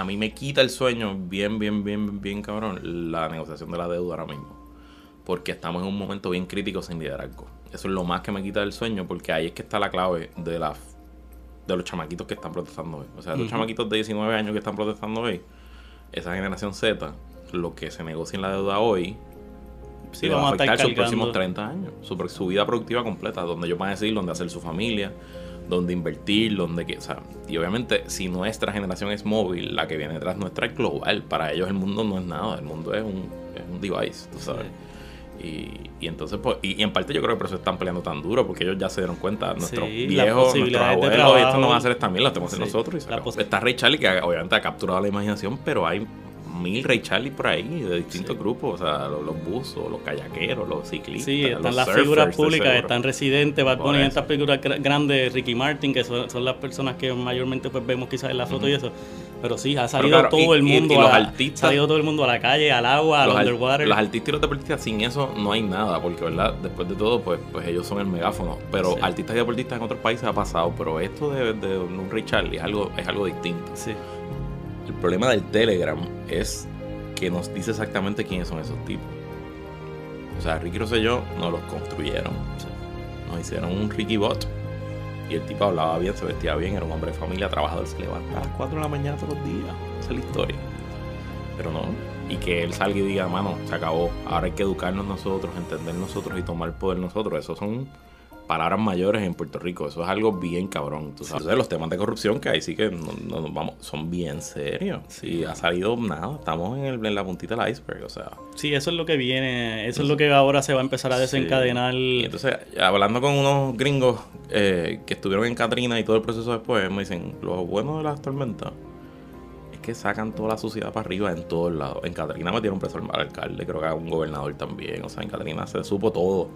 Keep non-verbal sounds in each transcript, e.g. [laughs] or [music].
a mí me quita el sueño bien, bien, bien, bien cabrón la negociación de la deuda ahora mismo. Porque estamos en un momento bien crítico sin liderazgo. Eso es lo más que me quita el sueño porque ahí es que está la clave de la de los chamaquitos que están protestando hoy. O sea, los chamaquitos de 19 años que están protestando hoy, esa generación Z, lo que se negocia en la deuda hoy, sí, va a afectar sus próximos 30 años, su, su, vida productiva completa, donde ellos van a decidir dónde hacer su familia, dónde invertir, dónde que, o sea, y obviamente si nuestra generación es móvil, la que viene detrás nuestra es global, para ellos el mundo no es nada, el mundo es un, es un device, tú sabes. Y, y, entonces, pues, y, en parte yo creo que por eso están peleando tan duro, porque ellos ya se dieron cuenta, nuestros viejos, nuestros abuelos, esto no va a ser esta mierda, lo tenemos sí, nosotros. Y Está Ray Charlie, que obviamente ha capturado la imaginación, pero hay mil Ray Charlie por ahí de distintos grupos, o sea, los, los, buzos, los kayakeros, los ciclistas. Sí, están las figuras públicas, están residentes, Bad Bunny, estas figuras grandes, Ricky Martin, que son, son, las personas que mayormente pues, vemos quizás en la foto y eso. Pero sí, ha salido todo el mundo. Y, los artistas. Ha salido todo el mundo a la calle, al agua, al underwater. Los artistas y los deportistas, sin eso no hay nada, porque, ¿verdad? Después de todo, pues, pues ellos son el megáfono. Pero artistas y deportistas en otros países ha pasado, pero esto de, de un Ray Charlie es algo, es algo distinto. Sí. El problema del Telegram es que nos dice exactamente quiénes son esos tipos. O sea, Ricky Rosselló nos los construyeron. Nos hicieron un Ricky Bot. Y el tipo hablaba bien, se vestía bien, era un hombre de familia, trabajador, se levanta a las 4 de la mañana todos los días. Esa es la historia. Pero no. Y que él salga y diga, mano, se acabó. Ahora hay que educarnos nosotros, entender nosotros y tomar poder nosotros. Esos son palabras mayores en Puerto Rico. Eso es algo bien cabrón. ¿tú sabes? los temas de corrupción que ahí sí que no, vamos, son bien serios. Sí, ha salido nada. Estamos en, el, en, la puntita del iceberg, o sea. Sí, eso es lo que viene. Eso es lo que ahora se va a empezar a desencadenar. Entonces, hablando con unos gringos eh, que estuvieron en Katrina y todo el proceso después, me dicen, lo bueno de las tormentas es que sacan toda la suciedad para arriba en todos lados. En Catrina metieron preso al alcalde, creo que a un gobernador también. O sea, en Catrina se supo todo.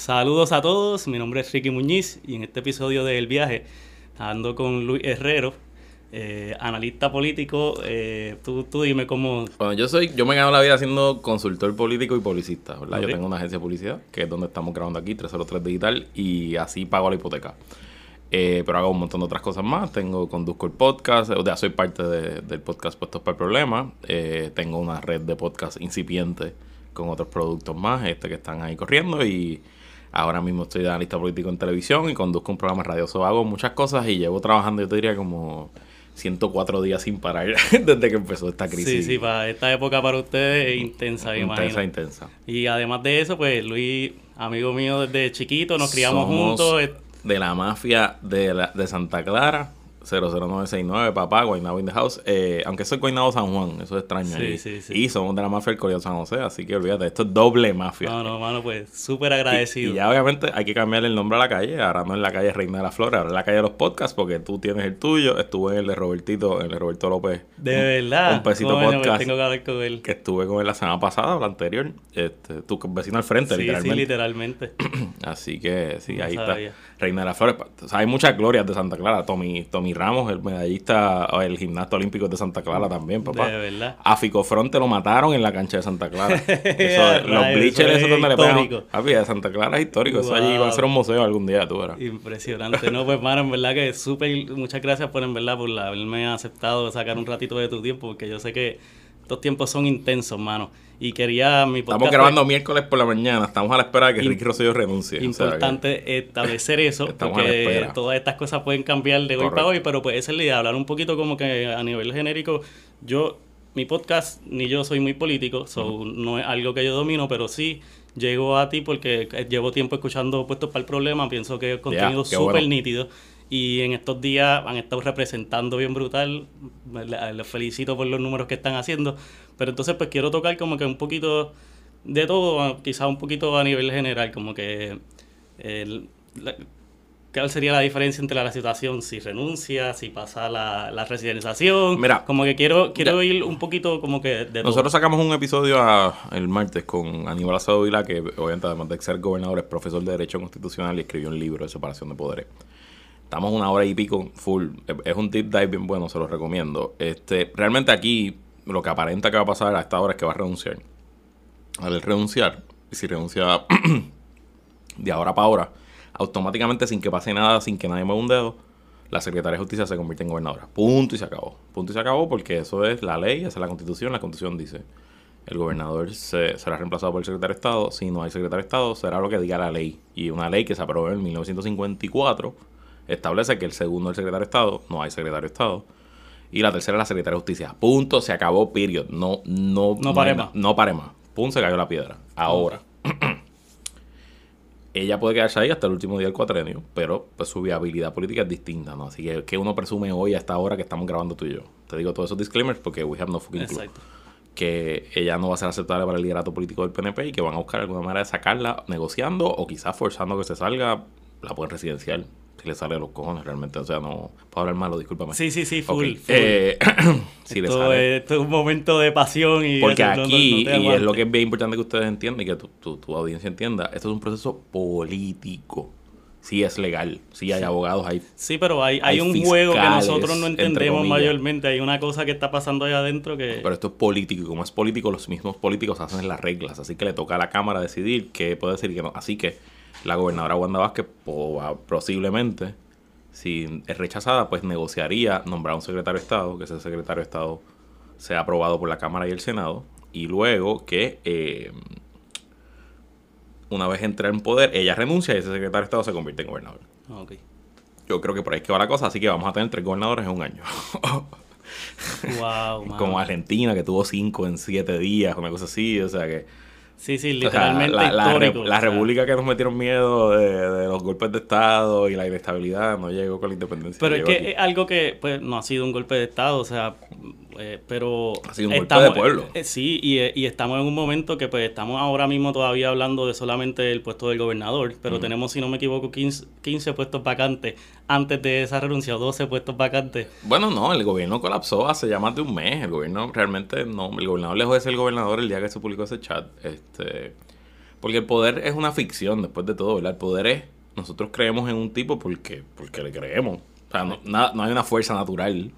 Saludos a todos, mi nombre es Ricky Muñiz y en este episodio de El Viaje ando con Luis Herrero, eh, analista político. Eh, tú, tú, dime cómo... Bueno, yo soy, yo me gano la vida siendo consultor político y publicista, ¿verdad? Okay. Yo tengo una agencia de publicidad, que es donde estamos grabando aquí, 303 Digital, y así pago la hipoteca. Eh, pero hago un montón de otras cosas más. Tengo, conduzco el podcast, o sea, soy parte de, del podcast Puestos para el Problema. Eh, tengo una red de podcast incipiente con otros productos más, este que están ahí corriendo y ahora mismo estoy de analista político en televisión y conduzco un programa radioso. Hago muchas cosas y llevo trabajando, yo te diría, como 104 días sin parar [laughs] desde que empezó esta crisis. Sí, sí, para esta época para ustedes es intensa, me Intensa, imagino. intensa. Y además de eso, pues Luis, amigo mío desde chiquito, nos criamos Somos juntos. De la mafia de, la, de Santa Clara. 00969, papá, Guaynabo in the house. Eh, aunque soy Guaynabo San Juan, eso es extraño. Sí, sí, sí. Y somos de la mafia del Colegio San José, así que olvídate, esto es doble mafia. No, no, mano, pues súper agradecido. y ya obviamente hay que cambiarle el nombre a la calle. Ahora no es la calle Reina de la Flores, ahora es la calle de los podcasts, porque tú tienes el tuyo. Estuve en el de Robertito, en el de Roberto López. de un- verdad. Un pesito Coño, pues podcast. tengo que hablar con él. Que estuve con él la semana pasada o la anterior. Este, tu vecino al frente, Sí, sí, literalmente. literalmente. [clears throat] Así que sí, No ahí sabía. está. Reina de las Flores. O sea, hay muchas glorias de Santa Clara. Tommy, Tommy Ramos, el medallista, o el gimnasta olímpico de Santa Clara también, papá. De verdad. A Fico Fronte lo mataron en la cancha de Santa Clara. [laughs] Eso, los bleachers, eso es donde le pegan. histórico. Papi, de Santa Clara es histórico. Eso allí va a ser un museo algún día, tú verás. Impresionante, no, pues mano, en verdad que súper, muchas gracias por en verdad por haberme aceptado sacar un ratito de tu tiempo, porque yo sé que estos tiempos son intensos, mano. Y quería mi podcast Estamos grabando miércoles por la mañana. Estamos a la espera de que Ricky Rosselló renuncie. o sea que- importante establecer eso, [laughs] porque todas estas cosas pueden cambiar de hoy Correcto. para hoy, pero pues esa es la idea, hablar un poquito como que a nivel genérico, yo, mi podcast, ni yo soy muy político, so, no es algo que yo domino, pero sí llego a ti porque eh, llevo tiempo escuchando Puestos para el Problema, pienso que es contenido qué súper bueno. nítido. Y en estos días han estado representando bien brutal. Le- Les felicito por los números que están haciendo. Pero entonces pues quiero tocar como que un poquito de todo, quizás un poquito a nivel general, como que el- la- cuál sería la diferencia entre la situación si renuncia, si pasa la, la residenciación. Mira, como que quiero, quiero ya. ir un poquito como que de Nosotros sacamos un episodio a- el martes con Aníbal Acevedo Vila, que obviamente además de ser gobernador es profesor de Derecho Constitucional y escribió un libro de separación de poderes. Estamos una hora y pico full. Es un deep dive bien bueno, se los recomiendo. Este, realmente aquí lo que aparenta que va a pasar a esta hora es que va a renunciar. Al renunciar, y si renuncia [clears throat] de ahora para ahora, automáticamente sin que pase nada, sin que nadie mueva un dedo, la secretaria de justicia se convierte en gobernadora. Punto y se acabó. Punto y se acabó porque eso es la ley, esa es la constitución. La constitución dice, el gobernador se, será reemplazado por el secretario de Estado. Si no hay secretario de Estado, será lo que diga la ley. Y una ley que se aprobó en 1954 establece que el segundo es el secretario de Estado, no hay secretario de Estado. Y la tercera es la secretaria de justicia. Punto, se acabó, period. No, no, No pare más. No pare más. Punto, se cayó la piedra. Ahora. [clears throat] ella puede quedarse ahí hasta el último día del cuatrenio, pero pues su viabilidad política es distinta, ¿no? Así que, que uno presume hoy a esta hora que estamos grabando tú y yo? Te digo todos esos disclaimers porque we have no fucking clue. Exacto. Que ella no va a ser aceptable para el liderato político del PNP y que van a buscar alguna manera de sacarla negociando o quizás forzando que se salga, la pueden residencial. Si le sale de los cojones realmente, o sea, no puedo hablar malo, discúlpame. Sí, sí, sí, full. Eh, [clears throat] si le sale. es, esto es un momento de pasión y Porque eso, no- no- aquí, no y es lo que es bien importante que ustedes entiendan y que tu, tu- tu audiencia entienda, esto es un proceso político. Sí es legal, sí hay abogados, hay... Sí, pero hay, hay, hay un juego que nosotros no entendemos mayormente. Hay una cosa que está pasando allá adentro que... Pero esto es político y como es político, los mismos políticos hacen las reglas. Así que le toca a la Cámara decidir qué puede decir y qué no. Así que la gobernadora Wanda Vázquez po- posiblemente, si es rechazada, pues negociaría nombrar un secretario de Estado, que ese secretario de Estado sea aprobado por la Cámara y el Senado, y luego que eh, una vez entre en poder, ella renuncia y ese secretario de Estado se convierte en gobernador. Yo creo que por ahí es que va la cosa, así que vamos a tener tres gobernadores en un año. Wow. [laughs] Como Argentina, que tuvo cinco en siete días, una cosa así, o sea que... Sí, sí, o sea, literalmente la, la histórico. república que nos metieron miedo de, de los golpes de Estado y la inestabilidad no llegó con la independencia. Pero es que aquí. es algo que pues no ha sido un golpe de Estado, o sea, eh, pero... Ha sido un golpe de pueblo. eh, sí, y, eh, y estamos en un momento que pues estamos ahora mismo todavía hablando de solamente el puesto del gobernador, pero tenemos, si no me equivoco, 15, 15 puestos vacantes antes de esa renuncia, o 12 puestos vacantes. Bueno, no, el gobierno colapsó hace ya más de un mes. El gobierno realmente no. El gobernador dejó de ser el gobernador el día que se publicó ese chat. Este, porque el poder es una ficción después de todo, ¿verdad? El poder es. Nosotros creemos en un tipo porque, porque le creemos. O sea, no, nada- no hay una fuerza natural.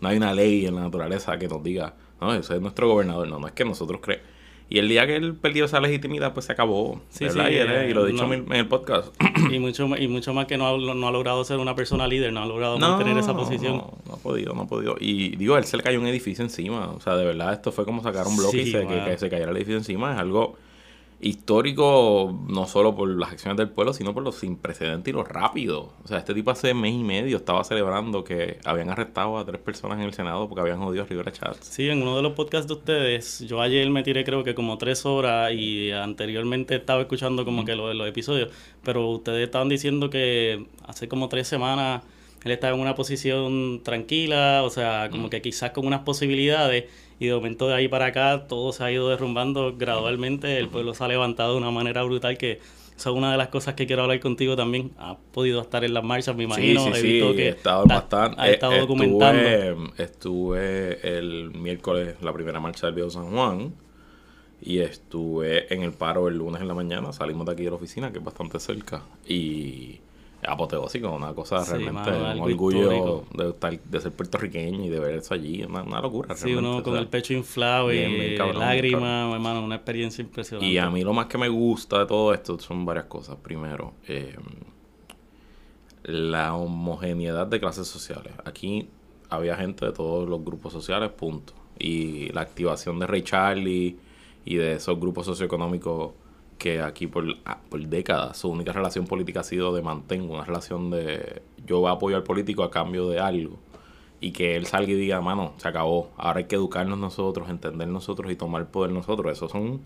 No hay una ley en la naturaleza que nos diga, no, ese es nuestro gobernador. No, no es que nosotros creemos. Y el día que él perdió esa legitimidad, pues se acabó. Sí, sí, y, él- eh, y lo he dicho no. en el podcast. y mucho y mucho más que no ha, no ha logrado ser una persona líder, no ha logrado mantener esa posición. No, no ha podido, no ha podido. Y digo, él se le cayó un edificio encima. O sea, de verdad, esto fue como sacar un bloque y se, que, que se cayera el edificio encima. Es algo histórico, no solo por las acciones del pueblo, sino por lo sin precedente y lo rápido. O sea, este tipo hace mes y medio estaba celebrando que habían arrestado a tres personas en el Senado porque habían jodido a Rivera Chats. Sí, en uno de los podcasts de ustedes, yo ayer me tiré creo que como tres horas y anteriormente estaba escuchando como que lo de los episodios, pero ustedes estaban diciendo que hace como tres semanas él estaba en una posición tranquila, o sea, como que quizás con unas posibilidades y de momento de ahí para acá todo se ha ido derrumbando gradualmente, el pueblo se ha levantado de una manera brutal que son una de las cosas que quiero hablar contigo también. Ha podido estar en las marchas, me imagino. sí, sí, He sí, que he estado bastante. ha estado eh, documentando. Estuve, estuve el miércoles, la primera marcha del Viejo San Juan. Y estuve en el paro el lunes en la mañana. Salimos de aquí de la oficina, que es bastante cerca. Y apoteósico, una cosa Sí, realmente, mano, un orgullo de, estar- de ser puertorriqueño y de ver eso allí. Una, una locura. Sí, realmente, uno o con sea. el pecho inflado y lágrimas, hermano, una experiencia impresionante. Y a mí lo más que me gusta de todo esto son varias cosas. Primero, eh, la homogeneidad de clases sociales. Aquí había gente de todos los grupos sociales, punto. Y la activación de Ray Charlie y de esos grupos socioeconómicos que aquí por, ah, por décadas su única relación política ha sido de mantengo, una relación de yo apoyo al político a cambio de algo. Y que él salga y diga, mano, se acabó. Ahora hay que educarnos nosotros, entender nosotros y tomar poder nosotros. Eso son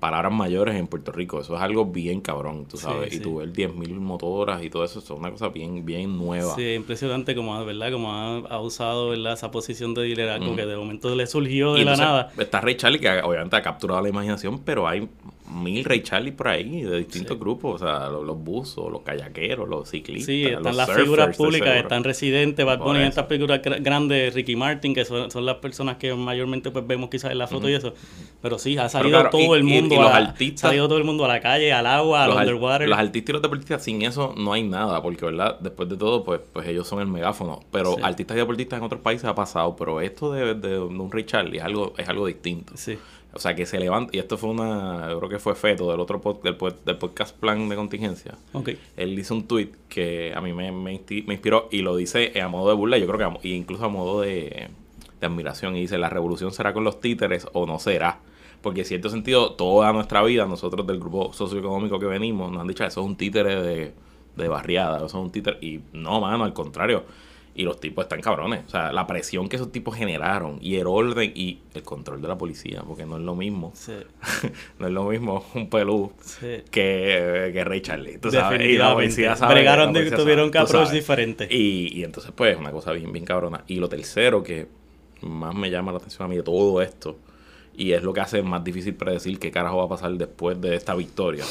palabras mayores en Puerto Rico. Eso es algo bien cabrón, tú Sí, sabes. sí. Y tú ver 10.000 motoras y todo eso, es una cosa bien, bien nueva. Sí, impresionante como, ¿verdad? Como ha, ha usado ¿verdad? esa posición de liderazgo que de momento le surgió de Y la entonces, nada. Está Ray Charlie, que obviamente ha capturado la imaginación, pero hay mil Ray Charlie por ahí, de distintos grupos. O sea, los, los buzos, los kayakeros, los ciclistas. Sí, están los las surfers, figuras públicas, están residentes, Bad Bunny, estas figuras gra- grandes, Ricky Martin, que son, son las personas que mayormente pues vemos quizás en la foto y eso. Pero sí, ha salido claro, todo y- el mundo y a los la- artistas- ha salido todo el mundo a la calle, al agua, al underwater. los artistas y los deportistas, sin eso no hay nada, porque verdad, después de todo, pues, pues ellos son el megáfono. Pero Sí. artistas y deportistas en otros países ha pasado, pero esto de, de un Ray Charlie es algo, es algo distinto. Sí. O sea, que se levanta, y esto fue una, yo creo que fue Feto del otro del, podcast Plan de Contingencia. Okay. Él hizo un tweet que a mí me, me, inspiró y lo dice a modo de burla, yo creo que incluso a modo de, de admiración. Y dice, la revolución será con los títeres o no será. Porque en cierto sentido, toda nuestra vida, nosotros del grupo socioeconómico que venimos, nos han dicho, eso es un títere de, de barriada, eso es un títere. Y no, mano, al contrario y los tipos están cabrones. O sea, la presión que esos tipos generaron y el orden y el control de la policía, porque no es lo mismo. [laughs] no es lo mismo un pelú que, que Ray Charlie. ¿tú sabes? Y la policía sabe. Bregaron de, tuvieron que approach diferente. Y, y entonces, pues, una cosa bien, bien cabrona. Y lo tercero que más me llama la atención a mí de todo esto y es lo que hace más difícil predecir qué carajo va a pasar después de esta victoria,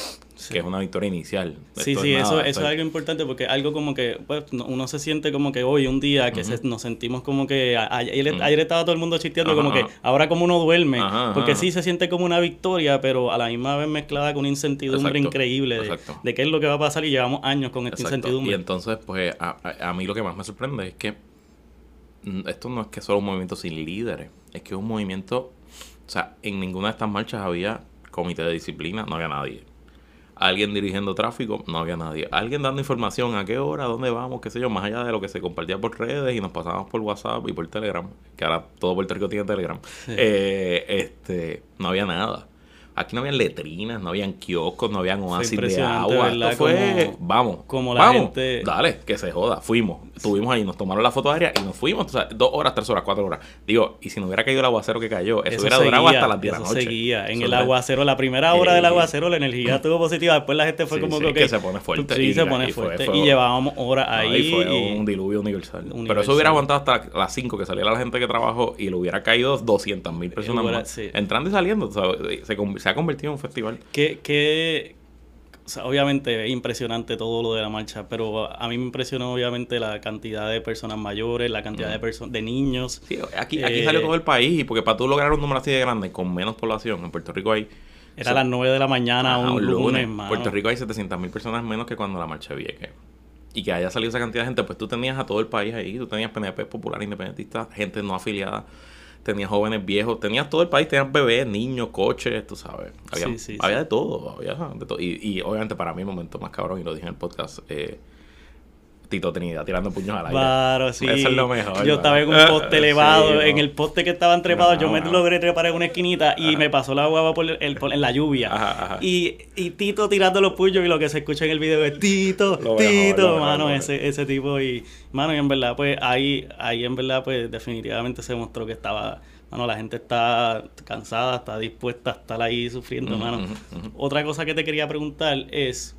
que es una victoria inicial. Sí, sí, eso, eso es algo importante porque algo como que pues, uno se siente como que hoy, un día, que nos sentimos como que ayer, estaba todo el mundo chisteando como que ahora como uno duerme, porque sí se siente como una victoria, pero a la misma vez mezclada con una incertidumbre increíble de, qué es lo que va a pasar y llevamos años con esta incertidumbre. Y entonces, pues a, a mí lo que más me sorprende es que mm, esto no es que solo un movimiento sin líderes, es que es un movimiento o sea, en ninguna de estas marchas había comité de disciplina, no había nadie. Alguien dirigiendo tráfico, no había nadie. Alguien dando información a qué hora, dónde vamos, qué sé yo, más allá de lo que se compartía por redes y nos pasábamos por WhatsApp y por Telegram, que ahora todo Puerto Rico tiene Telegram. Eh, este, no había nada. Aquí no habían letrinas, no habían kioscos, no habían oasis de agua. Esto fue, vamos, como la vamos, gente... dale, que se joda. Fuimos, estuvimos ahí, nos tomaron la foto aérea y nos fuimos, o sea, dos horas, tres horas, cuatro horas. Digo, y si no hubiera caído el aguacero que cayó, eso, hubiera durado hasta las 10 de la noche. seguía. En el aguacero, la primera hora del aguacero, la energía [laughs] estuvo positiva. Después la gente fue como que... que se pone fuerte. Sí, se pone fuerte. y llevábamos horas ahí. y fue un diluvio universal. Pero eso hubiera aguantado hasta las 5 que saliera la gente que trabajó y le hubiera caído 200 mil personas más. Entrando y saliendo, se, se ha convertido en un festival que, obviamente es impresionante todo lo de la marcha, pero a mí me impresionó obviamente la cantidad de personas mayores, la cantidad de personas de niños. Sí, aquí, aquí salió eh, todo el país, porque para tú lograr un número así de grande, con menos población, en Puerto Rico hay... Era a las 9 de la mañana, un, lunes, En Puerto Rico hay 700 mil personas menos que cuando la marcha Vieque. Y que haya salido esa cantidad de gente, pues tú tenías a todo el país ahí, tú tenías PNP popular, independentista, gente no afiliada tenía jóvenes viejos, tenía todo el país, tenías bebés, niños, coches, tú sabes. Había, había de todo, había de todo. Y, y, obviamente para mí el momento más cabrón, y lo dije en el podcast, eh, Tito Trinidad tirando puños al aire. Claro, sí. Eso es lo mejor. Yo estaba en un poste elevado. en el poste que estaban trepados, yo me logré trepar en una esquinita y me pasó la guava por, el, en la lluvia. Y, y, Tito tirando los puños y lo que se escucha en el video es Tito, Tito, mano, ese, ese tipo. Y, mano, y en verdad, pues ahí, ahí en verdad, pues definitivamente se mostró que estaba mano, la gente está cansada, está dispuesta a estar ahí sufriendo, mano. Otra cosa que te quería preguntar es,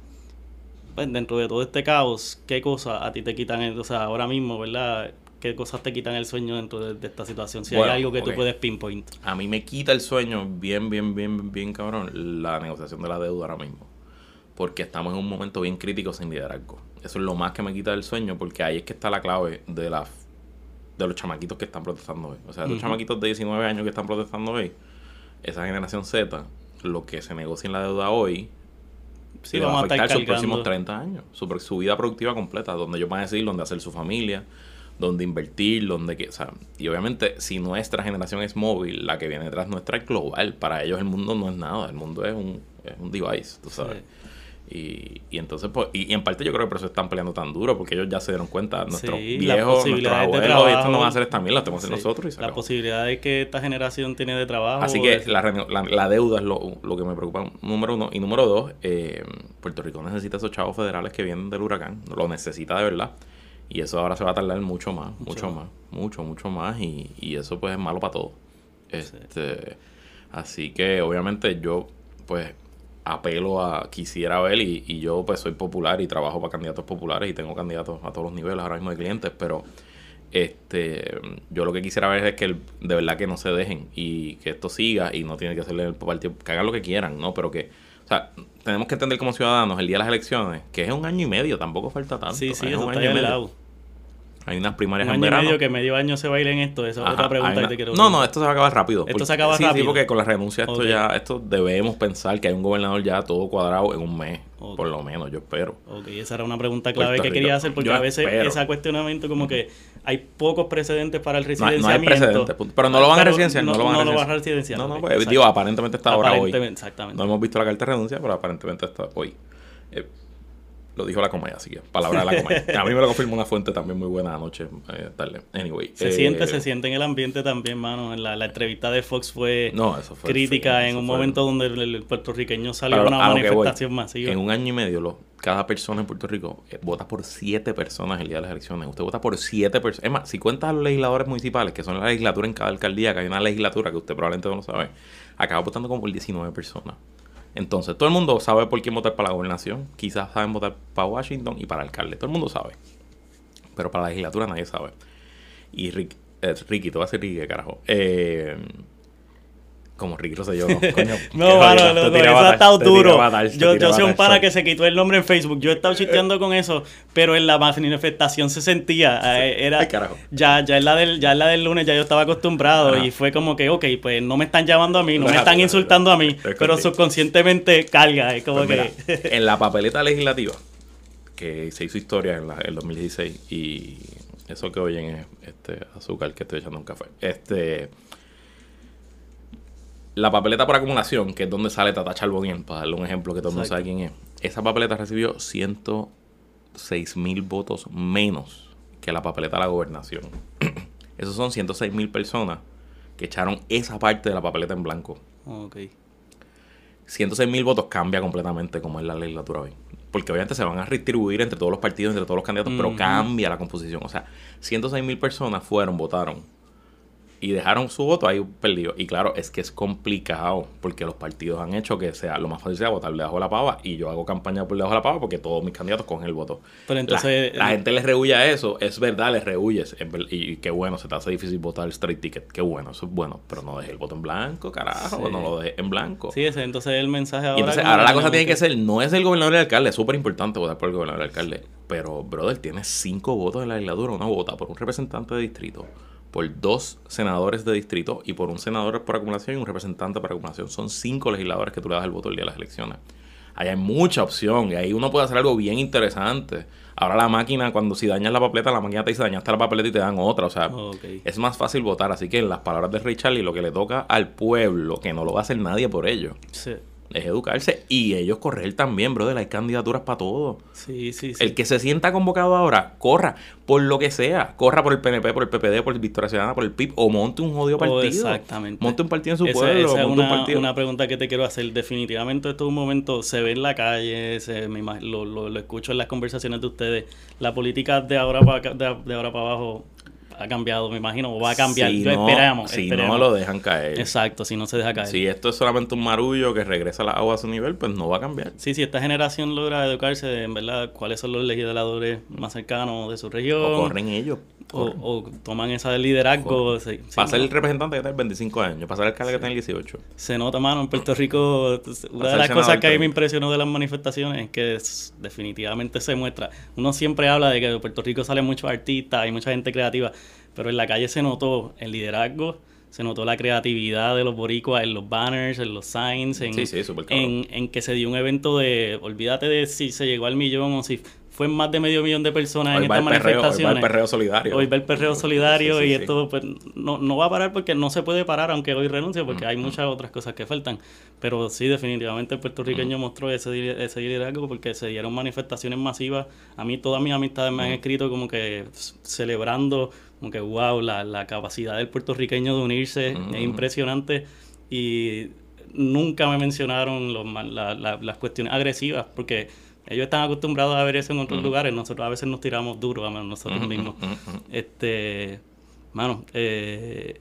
pues, dentro de todo este caos, ¿qué cosas a ti te quitan, el, o sea, ahora mismo, ¿verdad? ¿Qué cosas te quitan el sueño dentro de, esta situación? Si hay algo que tú puedes pinpoint. A mí me quita el sueño bien, bien, bien, bien cabrón la negociación de la deuda ahora mismo. Porque estamos en un momento bien crítico sin liderazgo. Eso es lo más que me quita el sueño porque ahí es que está la clave de la de los chamaquitos que están protestando hoy. O sea, los chamaquitos de 19 años que están protestando hoy, esa generación Z, lo que se negocia en la deuda hoy, sí, va a afectar sus próximos 30 años, su, su, vida productiva completa, donde ellos van a decidir dónde hacer su familia, dónde invertir, dónde que, o sea, y obviamente si nuestra generación es móvil, la que viene detrás nuestra es global, para ellos el mundo no es nada, el mundo es un, es un device, tú sabes. Y, y entonces, pues, y, en parte yo creo que por eso están peleando tan duro, porque ellos ya se dieron cuenta, nuestros viejos, nuestros abuelos, esto no van a hacer esta mierda, lo tenemos nosotros. Y la posibilidad de que esta generación tiene de trabajo. Así que la, la, deuda es lo, lo, que me preocupa, número uno. Y número dos, eh, Puerto Rico necesita esos chavos federales que vienen del huracán, lo necesita de verdad. Y eso ahora se va a tardar mucho más, mucho, más, mucho, mucho más. Y, y eso pues es malo para todos. Este, Así que obviamente yo, pues apelo a quisiera ver y, y, yo pues soy popular y trabajo para candidatos populares y tengo candidatos a todos los niveles ahora mismo de clientes, pero este yo lo que quisiera ver es que de verdad que no se dejen y que esto siga y no tiene que hacerle el partido, que hagan lo que quieran, ¿no? Pero que, o sea, tenemos que entender como ciudadanos el día de las elecciones, que es un año y medio, tampoco falta tanto. Sí, sí, es un año y medio. Hay unas primarias un año en medio que medio año se baile en esto. Esa es otra pregunta que te quiero No, no, esto se va a acabar rápido. Esto se acaba rápido. Sí, porque con la renuncia esto ya, esto debemos pensar que hay un gobernador ya todo cuadrado en un mes. Por lo menos, yo espero. Ok, esa era una pregunta clave que quería hacer porque a veces ese cuestionamiento como que hay pocos precedentes para el No, hay- residenciamiento. no hay precedentes, punto. Pero no lo van a Pero residenciar, no, lo van a residenciar. residenciar, No, no, pues, digo, aparentemente está ahora hoy. Exactamente. No hemos visto la carta de renuncia, pero aparentemente está hoy. Eh, lo dijo la Comaya, así que palabra de la Comaya. [laughs] A mí me lo confirmó una fuente también muy buena anoche, eh, tarde. Anyway. Se eh, siente, se siente en el ambiente también, mano. La, la entrevista de Fox fue No, eso fue. crítica en un fue- momento donde el, el puertorriqueño salió Pero una a voy, manifestación masiva. En un año y medio, lo- cada persona en Puerto Rico eh, vota por siete personas el día de las elecciones. Usted vota por siete personas. Es más, si cuenta a los legisladores municipales, que son la legislatura en cada alcaldía, que hay una legislatura que usted probablemente no lo sabe, acaba votando como por 19 personas. Entonces, todo el mundo sabe por quién votar para la gobernación. Quizás saben votar para Washington y para alcalde. Todo el mundo sabe. Pero para la legislatura nadie sabe. Y Rick, eh, Ricky, te voy a decir Ricky, ¿qué carajo. Eh, como Ricky Rosselló, no, [laughs] coño. No, mano, no, no, eso ha estado duro. Yo, yo soy un pana sorry. que se quitó el nombre en Facebook. Yo he estado chisteando con eso, pero en la manifestación se sentía. Era, Ay, carajo. ya, ya, en la del, ya en la del lunes ya yo estaba acostumbrado Ajá. y fue como que, ok, pues no me están llamando a mí, no me están insultando a mí, pero subconscientemente carga. Es como Pues que. mira, en la [laughs] papeleta legislativa, que se hizo historia en la, el 2016, y eso que oyen es este azúcar que estoy echando un café. Este. La papeleta por acumulación, que es donde sale Tata Charbonnier, para darle un ejemplo que todo el mundo sabe quién es. Esa papeleta recibió 106 mil votos menos que la papeleta de la gobernación. [clears throat] Esos son 106 mil personas que echaron esa parte de la papeleta en blanco. ok. 106 mil votos cambia completamente como es la legislatura hoy. Porque obviamente se van a redistribuir entre todos los partidos, entre todos los candidatos, pero cambia la composición. O sea, 106 mil personas fueron, votaron y dejaron su voto ahí perdido. Y claro, es que es complicado porque los partidos han hecho que sea lo más fácil sea votar debajo de la pava y yo hago campaña por debajo de la pava porque todos mis candidatos cogen el voto. Pero entonces. la, la gente les rehuye a eso, es verdad, les rehuyes. Y qué bueno, se te hace difícil votar el straight ticket. Qué bueno, eso es bueno. Pero no dejes el voto en blanco, carajo, Sí. no lo dejes en blanco. Sí, ese entonces es el mensaje ahora. Y entonces ahora la cosa tiene que ser, no es el gobernador y el alcalde, es súper importante votar por el gobernador y el alcalde. Pero, brother, tiene cinco votos en la legislatura, una vota por un representante de distrito, por dos senadores de distrito y por un senador por acumulación y un representante por acumulación. Son cinco legisladores que tú le das el voto el día de las elecciones. Ahí hay mucha opción y ahí uno puede hacer algo bien interesante. Ahora la máquina, cuando si dañas la papeleta, la máquina te dice dañaste la papeleta y te dan otra. O sea, Ok. es más fácil votar. Así que en las palabras de Ray Charlie, lo que le toca al pueblo, que no lo va a hacer nadie por ellos, Sí, es educarse y ellos correr también, brother. Hay candidaturas para todo. sí, sí. sí. El que se sienta convocado ahora, corra por lo que sea. Corra por el PNP, por el PPD, por el Victoria Ciudadana, por el PIB o monte un jodido Oh, partido. exactamente. Monte un partido en su Esa- pueblo, esa es monte un una, partido. una pregunta que te quiero hacer. Definitivamente esto es un momento, se ve en la calle, se, me imag- lo, lo- lo escucho en las conversaciones de ustedes. La política de ahora para de, de ahora para abajo ha cambiado, me imagino, o va a cambiar. Si Yo no, esperamos. Si esperemos. no lo dejan caer. Exacto, si no se deja caer. Si esto es solamente un marullo que regresa la agua a su nivel, pues no va a cambiar. Sí, si esta generación logra educarse en verdad cuáles son los legisladores más cercanos de su región. O corren ellos. O, o toman esa liderazgo. se- sí, para ser el representante que tiene 25 años, para ser el alcalde que tiene 18. Se nota, mano, en Puerto Rico, una de las cosas que a mí me impresionó de las manifestaciones es que es- definitivamente se muestra. Uno siempre habla de que de Puerto Rico salen muchos artistas y mucha gente creativa, pero en la calle se notó el liderazgo, se notó la creatividad de los boricuas en los banners, en los signs, en, Sí, sí, en, en que se dio un evento de, olvídate de si se llegó al millón o si fue más de medio millón de personas Hoy en estas perreo, hoy va el manifestaciones. perreo solidario. Hoy va el perreo solidario Sí, sí, y sí. esto pues, no, no va a parar porque no se puede parar aunque hoy renuncie porque hay muchas otras cosas que faltan. Pero sí, definitivamente el puertorriqueño mostró ese, ese liderazgo porque se dieron manifestaciones masivas. A mí todas mis amistades me han escrito como que celebrando, como que wow, la, la capacidad del puertorriqueño de unirse es impresionante y nunca me mencionaron los la- las cuestiones agresivas porque ellos están acostumbrados a ver eso en otros lugares. Nosotros a veces nos tiramos duro a nosotros mismos. Este, mano, eh,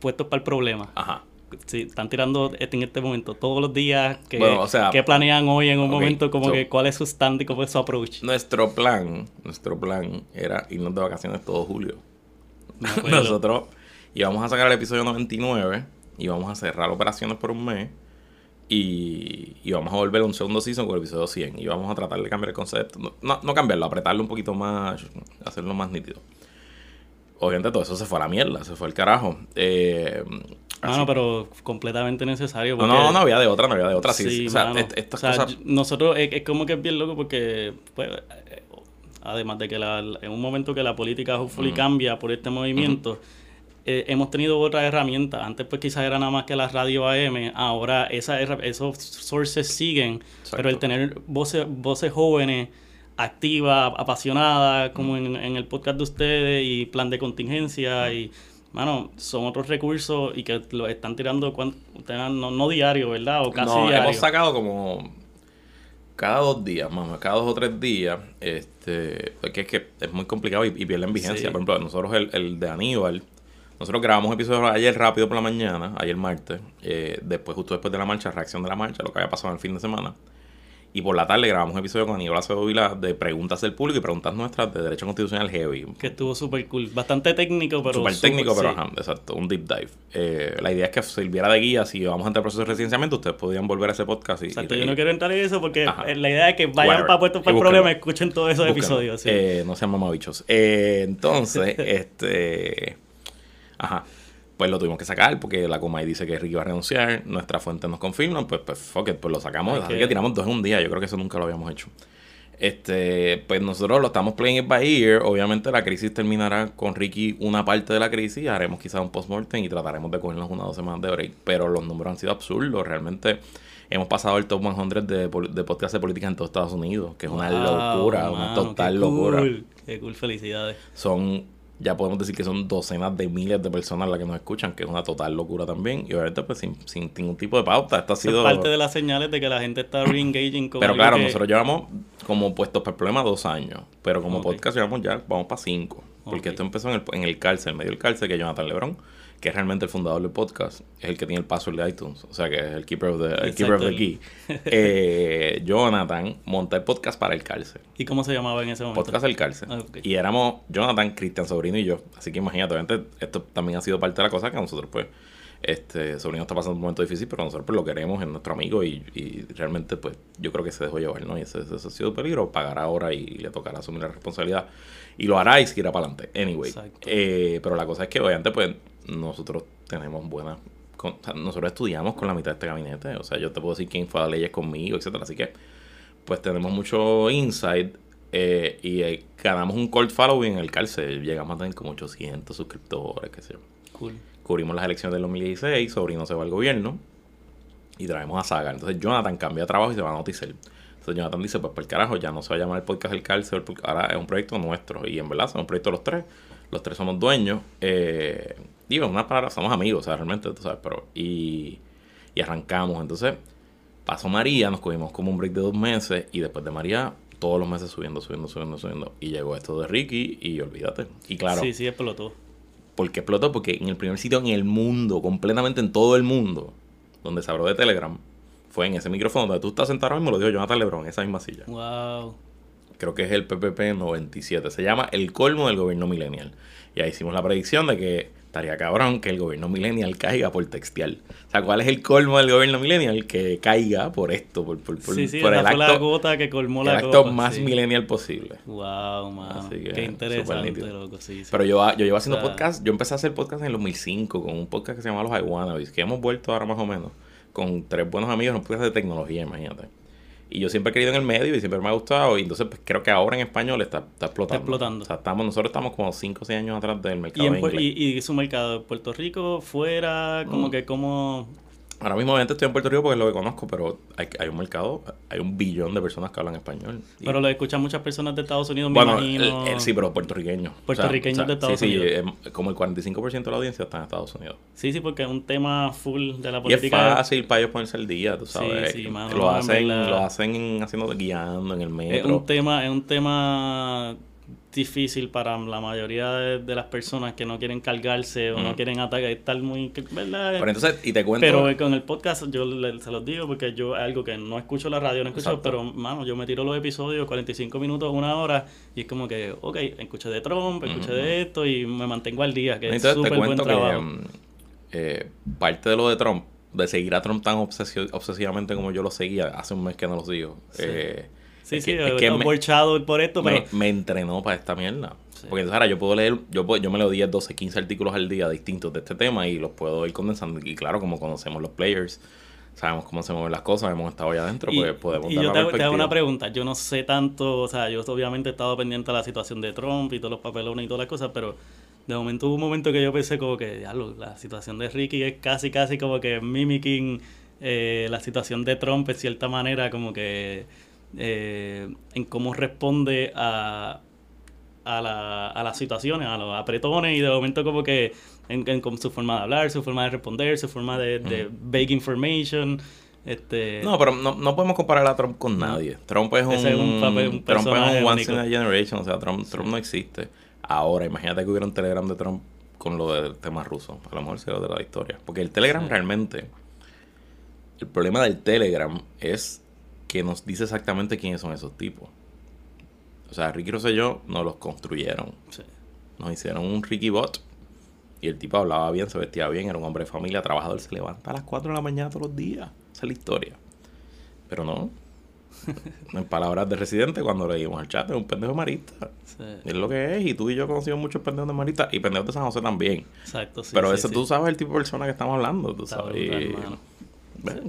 puestos para el problema. Ajá. Sí, están tirando en este momento todos los días que, Bueno, o sea, que planean hoy en un momento como so- que cuál es su stand y cómo es su approach. Nuestro plan, nuestro plan era irnos de vacaciones todo julio. [laughs] Nosotros íbamos a sacar el episodio 99 y vamos a cerrar operaciones por un mes y, y vamos a volver a un segundo season con el episodio 100 y vamos a tratar de cambiar el concepto. No, no, no cambiarlo, apretarlo un poquito más, hacerlo más nítido. Obviamente todo eso se fue a la mierda, se fue al carajo. Eh, Mano, así- pero completamente necesario. no, porque- no, no había de otra, no había de otra. Sí, Sí, o sea, est- estas O sea, cosas... nosotros es, es como que es bien loco porque pues, eh, además de que la, en un momento que la política hopefully cambia por este movimiento, eh, hemos tenido otras herramientas. Antes pues quizás era nada más que la radio AM, ahora esa, esos sources siguen, pero el tener voces, voces jóvenes, activas, apasionadas, como en, el podcast de ustedes y plan de contingencia y... Mano, son otros recursos y que lo están tirando no, no diario, ¿verdad? O casi no, hemos sacado como cada dos días, más cada dos o tres días, este, porque es que es muy complicado y, y pierden vigencia. Por ejemplo, nosotros el, el de Aníbal, nosotros grabamos un episodio ayer rápido por la mañana, ayer martes, eh, después, justo después de la marcha, reacción de la marcha, lo que había pasado en el fin de semana. Y por la tarde grabamos un episodio con Aníbal Acevedo Vila de preguntas del público y preguntas nuestras de Derecho Constitucional Heavy. Que estuvo súper cool. Bastante técnico, pero. Súper técnico, pero ajá, exacto. Un deep dive. Eh, la idea es que sirviera de guía. Si vamos a entrar proceso de residenciamiento, ustedes podrían volver a ese podcast. Y, exacto, yo no quiero entrar en eso porque la idea es que vayan para Puerto para el problema y escuchen todos esos episodios. Eh, no sean mamabichos. Eh, entonces, [laughs] este. Ajá pues lo tuvimos que sacar porque la Comay dice que Ricky va a renunciar, nuestra fuente nos confirma, pues, pues fuck it, pues lo sacamos, así que tiramos dos en un día, yo creo que eso nunca lo habíamos hecho. Este, pues nosotros lo estamos playing it by ear, obviamente la crisis terminará con Ricky una parte de la crisis, haremos quizás un post-mortem y trataremos de cogernos una o dos semanas de break, pero los números han sido absurdos, realmente hemos pasado el top 100 de, de podcast de política en todos Estados Unidos, que es una locura, una total locura. Qué cool, felicidades. Son ya podemos decir que son docenas de miles de personas las que nos escuchan, que es una total locura también. Y obviamente, pues sin, sin ningún tipo de pauta. Esto ha sido. Es parte de las señales de que la gente está re-engaging con. Pero claro, nosotros llevamos como puestos para el problema dos años. Pero como podcast llevamos ya, vamos para cinco. Porque esto empezó en el, en el cárcel, en medio del cárcel, que Jonathan Lebron que es realmente el fundador del podcast, es el que tiene el password de iTunes, o sea que es el keeper of the, el keeper of the key. Eh, [laughs] Jonathan monta el podcast para el cárcel. ¿Y cómo se llamaba en ese momento? Podcast del cárcel. Ah, y éramos Jonathan, Cristian Sobrino y yo. Así que imagínate, esto también ha sido parte de la cosa que nosotros pues este Sobrino está pasando un momento difícil, pero nosotros pues, lo queremos, es nuestro amigo y, realmente pues yo creo que se dejó llevar, ¿no? Y ese, ha sido peligro, pagará ahora y le tocará asumir la responsabilidad y lo hará y seguirá para adelante. Anyway, eh, pero la cosa es que obviamente pues nosotros tenemos buenas... nosotros estudiamos con la mitad de este gabinete. O sea, yo te puedo decir quién fue a leyes conmigo, etcétera. Así que, pues tenemos mucho insight eh, y eh, ganamos un cold following en el cárcel. Llegamos a tener como 800 suscriptores, qué sé yo. Cool. Cubrimos las elecciones del 2016, Sobrino se va al gobierno y traemos a Saga. Entonces Jonathan cambia de trabajo y se va a Noticel. Entonces Jonathan dice, pues por el carajo, ya no se va a llamar el podcast del cárcel, ahora es un proyecto nuestro. Y en verdad, es un proyecto de los tres. Los tres somos dueños. Eh, digo, una palabra, somos amigos, o sea, realmente, tú sabes, pero. Y, y arrancamos. Entonces, pasó María, nos cogimos como un break de dos meses. Y después de María, todos los meses subiendo, subiendo, subiendo, subiendo. Y llegó esto de Ricky, y olvídate. Y claro. Sí, sí, explotó. ¿Por qué explotó? Porque en el primer sitio en el mundo, completamente en todo el mundo, donde se habló de Telegram, fue en ese micrófono donde tú estás sentado mismo, lo dijo Jonathan Lebron, en esa misma silla. Wow creo que es el PPP 97. Se llama El colmo del gobierno millennial. Y ahí hicimos la predicción de que estaría cabrón que el gobierno millennial caiga por textial. O sea, ¿cuál es el colmo del gobierno millennial? Que caiga por esto, por, por, por, sí, sí, por el acto, la gota que colmó la el acto más millennial posible. Wow, man. Qué interesante, loco. Sí, Pero yo, yo llevo haciendo podcast, yo empecé a hacer podcast en el 2005 con un podcast que se llama Los Iguanabis, que hemos vuelto ahora más o menos con tres buenos amigos, un podcast de tecnología, imagínate. Y yo siempre he querido en el medio y siempre me ha gustado. Y entonces pues, creo que ahora en español está, está explotando. Está explotando. O sea, estamos, nosotros estamos como 5 o 6 años atrás del mercado. ¿Y, y, y su mercado, Puerto Rico, fuera, como mm. que como Ahora mismo obviamente estoy en Puerto Rico porque es lo que conozco, pero hay, hay un mercado, hay un billón de personas que hablan español. Pero lo escuchan muchas personas de Estados Unidos, me imagino. sí, pero puertorriqueños. Puertorriqueños de Estados Unidos. Sí, como el 45% de la audiencia está en Estados Unidos. Sí, sí, porque es un tema full de la política. Y es fácil para ellos ponerse el día, tú sabes. Sí, sí, mano, lo, hacen, lo hacen haciendo guiando en el metro. Es un tema, es un tema difícil para la mayoría de, las personas que no quieren cargarse o no quieren atacar, estar muy... ¿verdad? Pero entonces, y te cuento... Pero con el podcast yo se los digo porque yo algo que no escucho la radio, no escucho, pero mano, yo me tiro los episodios 45 minutos, una hora y es como que, ok, escuché de Trump, escuché de esto y me mantengo al día, que entonces, es súper buen trabajo. Que, mm, eh, parte de lo de Trump, de seguir a Trump tan obsesivamente como yo lo seguía, hace un mes que no lo sigo. Eh, Sí, sí, que, que me, por esto, pero... Me, entrenó para esta mierda. Porque entonces ahora yo puedo leer, yo, yo me leo 10, 12, 15 artículos al día distintos de este tema y los puedo ir condensando. Y claro, como conocemos los players, sabemos cómo se mueven las cosas, hemos estado allá adentro, pues podemos y yo te, te, hago una pregunta. Yo no sé tanto, o sea, yo obviamente he estado pendiente de la situación de Trump y todos los papelones y todas las cosas, pero de momento hubo un momento que yo pensé como que, ya, la situación de Ricky es casi, casi como que mimicking eh, la situación de Trump en cierta manera, como que eh, en cómo responde a, a, la, a las situaciones, a los apretones y de momento como que en, en, su forma de hablar, su forma de responder, su forma de, de bake information. Este... No, pero no, no, podemos comparar a Trump con nadie. Trump es un, Trump es un once in a generation, o sea, Trump, Trump no existe. Ahora, imagínate que hubiera un Telegram de Trump con lo del tema ruso. A lo mejor sería de la historia. Porque el Telegram realmente. El problema del Telegram es que nos dice exactamente quiénes son esos tipos. O sea, Ricky Rosselló nos los construyeron. Nos hicieron un Ricky Bot. Y el tipo hablaba bien, se vestía bien, era un hombre de familia, trabajador, se levanta a las 4 de la mañana todos los días. Esa es la historia. Pero no, [laughs] en palabras de residente, cuando le dimos al chat, es un pendejo marista. Es lo que es. Y tú y yo conocimos muchos pendejos de marista y pendejos de San José también. Exacto, sí. Pero eso tú sabes el tipo de persona que estamos hablando. Tú sabes.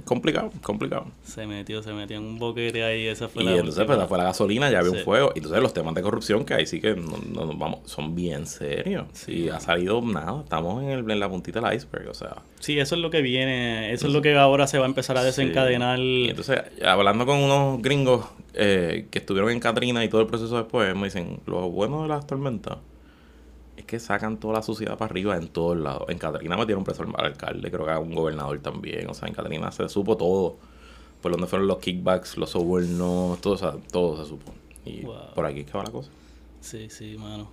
Complicado, complicado. Se metió, se metió en un boquete ahí, esa fue y entonces pues fue la gasolina, ya había un fuego. Y entonces los temas de corrupción que ahí sí que no, vamos, son bien serios. Sí, ha salido nada, estamos en, el, en la puntita del iceberg, o sea. Sí, eso es lo que viene, eso es lo que ahora se va a empezar a desencadenar. Y entonces, hablando con unos gringos eh, que estuvieron en Katrina y todo el proceso después, me dicen, lo bueno de las tormentas es que sacan toda la suciedad para arriba en todos lados. En Catarina metieron preso al alcalde, creo que a un gobernador también. O sea, en Catarina se supo todo. Por donde fueron los kickbacks, los sobornos, todo, o sea, todo se supo. Y por aquí es que va la cosa. Sí, sí, mano.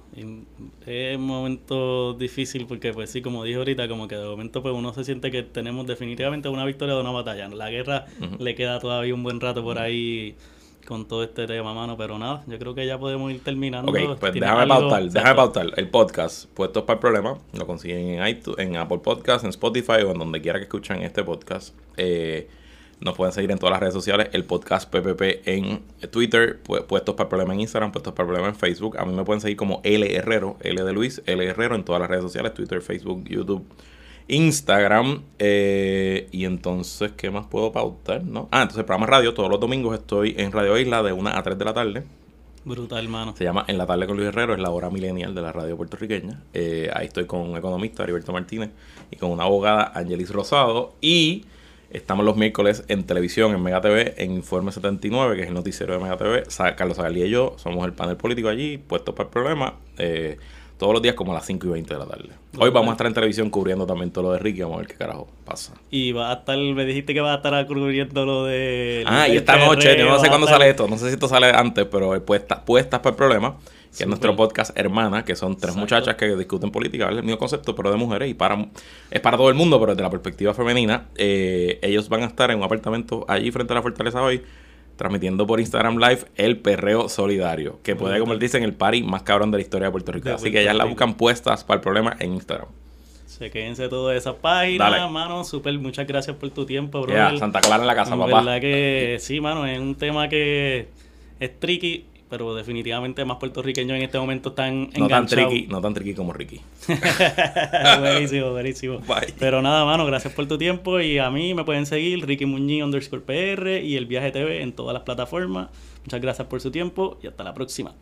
es un momento difícil porque, pues sí, como dije ahorita, como que de momento pues uno se siente que tenemos definitivamente una victoria de una batalla. La guerra le queda todavía un buen rato por ahí con todo este tema, mano. Pero nada, yo creo que ya podemos ir terminando. Ok, pues déjame pautar, déjame pautar. El podcast, Puestos para el Problema, lo consiguen en, iTunes, en Apple Podcast, en Spotify o en donde quiera que escuchen este podcast. Eh, nos pueden seguir en todas las redes sociales. El podcast PPP en Twitter, Puestos para el Problema en Instagram, Puestos para el Problema en Facebook. A mí me pueden seguir como L Herrero, L de Luis, L Herrero en todas las redes sociales, Twitter, Facebook, YouTube. Instagram. Eh, y entonces, ¿qué más puedo pautar? ¿No? Ah, entonces, programa radio. Todos los domingos estoy en Radio Isla de 1 a 3 de la tarde. Brutal, hermano. Se llama En la tarde con Luis Herrero, es la hora milenial de la radio puertorriqueña. Eh, ahí estoy con un economista, Heriberto Martínez, y con una abogada, Angelis Rosado. Y estamos los miércoles en televisión, en Mega TV, en Informe 79, que es el noticiero de Mega TV. Carlos Agalí y yo somos el panel político allí, puestos para el problema. Eh, todos los días como a las 5 y 20 de la tarde. Hoy vamos a estar en televisión cubriendo también todo lo de Ricky, vamos a ver qué carajo pasa. Y va a estar, me dijiste que va a estar cubriendo lo de... Ah, y esta noche, yo no sé cuándo sale esto, no sé si esto sale antes, pero puestas puestas para el problema, que es nuestro podcast Hermana, que son tres muchachas que discuten política, es el mismo concepto, pero de mujeres, y para es para todo el mundo, pero desde la perspectiva femenina. Eh, ellos van a estar en un apartamento allí frente a la Fortaleza hoy transmitiendo por Instagram Live el perreo solidario, que puede convertirse en el party más cabrón de la historia de Puerto Rico. Así que ya la buscan puestas para el problema en Instagram. Se quédense todas esas páginas, mano. Super, muchas gracias por tu tiempo, bro. Ya, Santa Clara en la casa, papá. verdad que sí, mano, es un tema que es tricky pero definitivamente más puertorriqueños en este momento están no Tan tricky, no tan tricky como Ricky. [laughs] buenísimo, buenísimo. Pero nada, mano, gracias por tu tiempo y a mí me pueden seguir Ricky Muñiz underscore PR y El Viaje TV en todas las plataformas. Muchas gracias por su tiempo y hasta la próxima.